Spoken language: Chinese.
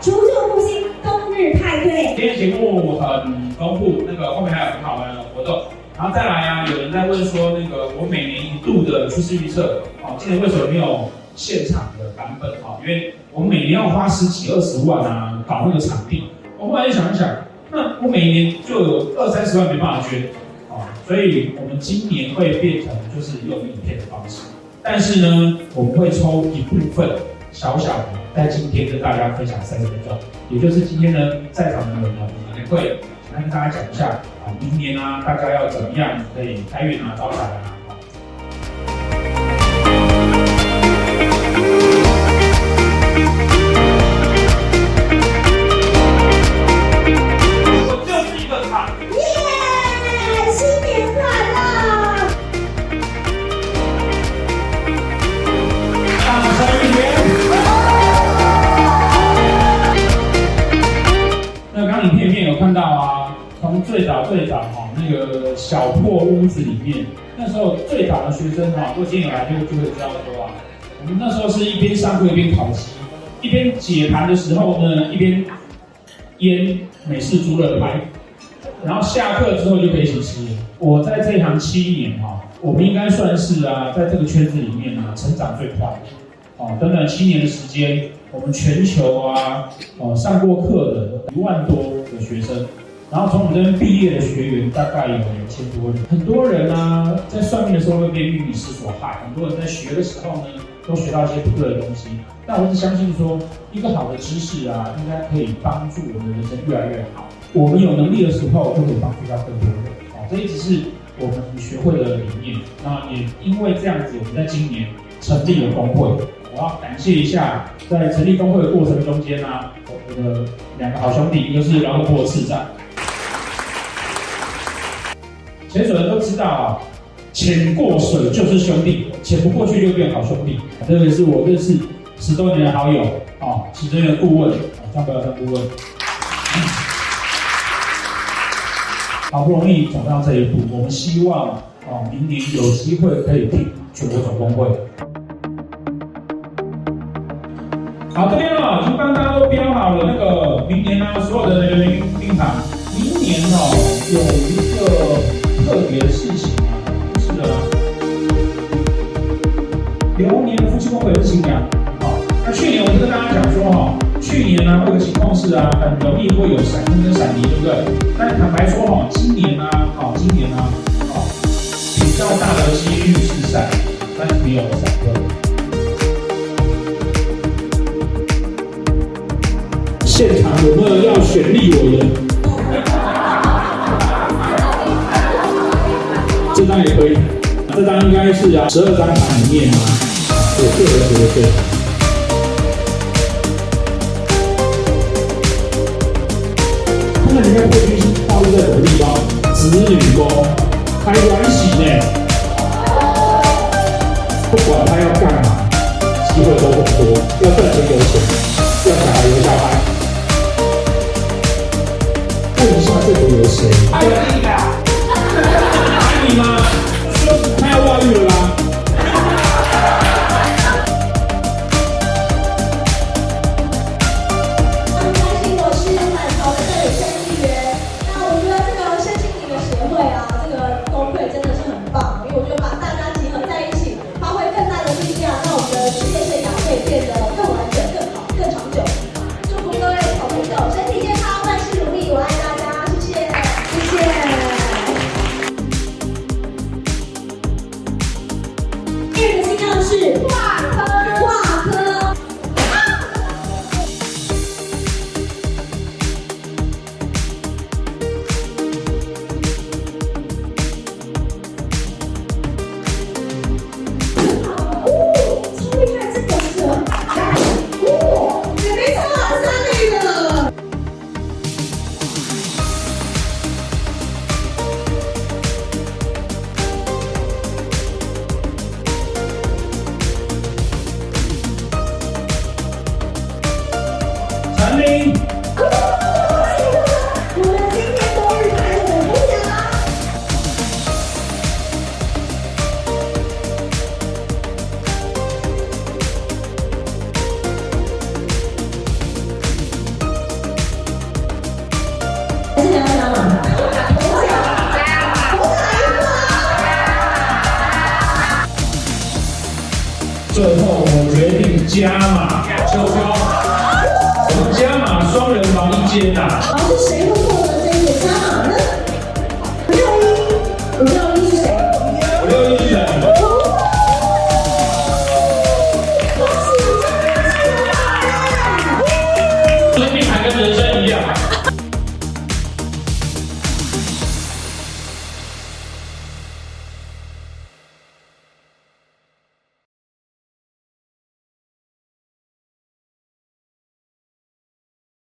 除旧复兴，冬日派对。今天节目很丰富，那个后面还有很好玩的活动。然后再来啊，有人在问说，那个我每年一度的趋势预测，哦，今年为什么没有现场的版本？哦，因为我每年要花十几二十万啊，搞那个场地。我后来就想一想，那我每年就有二三十万没办法捐，哦，所以我们今年会变成就是用影片的方式，但是呢，我们会抽一部分小小的，在今天跟大家分享三十分钟，也就是今天呢，在场的人呢，我们会。来跟大家讲一下啊，明年啊，大家要怎么样可以开运啊、招财啊。看到啊，从最早最早哈，那个小破屋子里面，那时候最早的学生哈，如果今天来就就会知道说啊，我们那时候是一边上课一边烤鸡，一边解盘的时候呢，一边腌美式猪肋排，然后下课之后就可以一起吃。我在这一行七年哈，我们应该算是啊，在这个圈子里面啊，成长最快的。哦，短短七年的时间，我们全球啊，哦上过课的一万多的学生。然后从我们这边毕业的学员大概有两千多人，很多人呢、在算命的时候会被命理师所害，很多人在学的时候呢都学到一些不对的东西。但我是相信说，一个好的知识啊，应该可以帮助我们的人生越来越好。我们有能力的时候，就可以帮助到更多人。好，这一直是我们学会的理念。那也因为这样子，我们在今年成立了工会。我要感谢一下，在成立工会的过程中间呢、啊，我的两个好兄弟，一个是饶河坡的次长。潜水人都知道啊，潜过水就是兄弟，潜不过去就变好兄弟。这个是我认识十多年的好友啊，其中的顾问啊，张不要张顾问。好不容易走到这一步，我们希望啊，明年有机会可以进全国总工会。好，这边啊，已经帮大家都标好了那个明年呢，所有的人名命盘。明年哦，有一个。特别的事情啊，就是呢，流年夫妻宫会是新娘，好，那去年我就跟大家讲说哈，去年呢，这个情况是啊，很容易会有闪婚跟闪离，对不对？但坦白说哈，今年呢，好，今年呢，好，比较大现场有没有要选立委的？这张也可以，这张应该是啊，十二张盘里面啊，我个人觉得最好。看看你看贵宾星暴露在什么地方？子女宫，开关系呢？不管他要干嘛，机会都很多。要赚钱有钱，要小孩有小孩。这最后我决定加码，秋秋，我加码双人房一间呐。啊，是谁会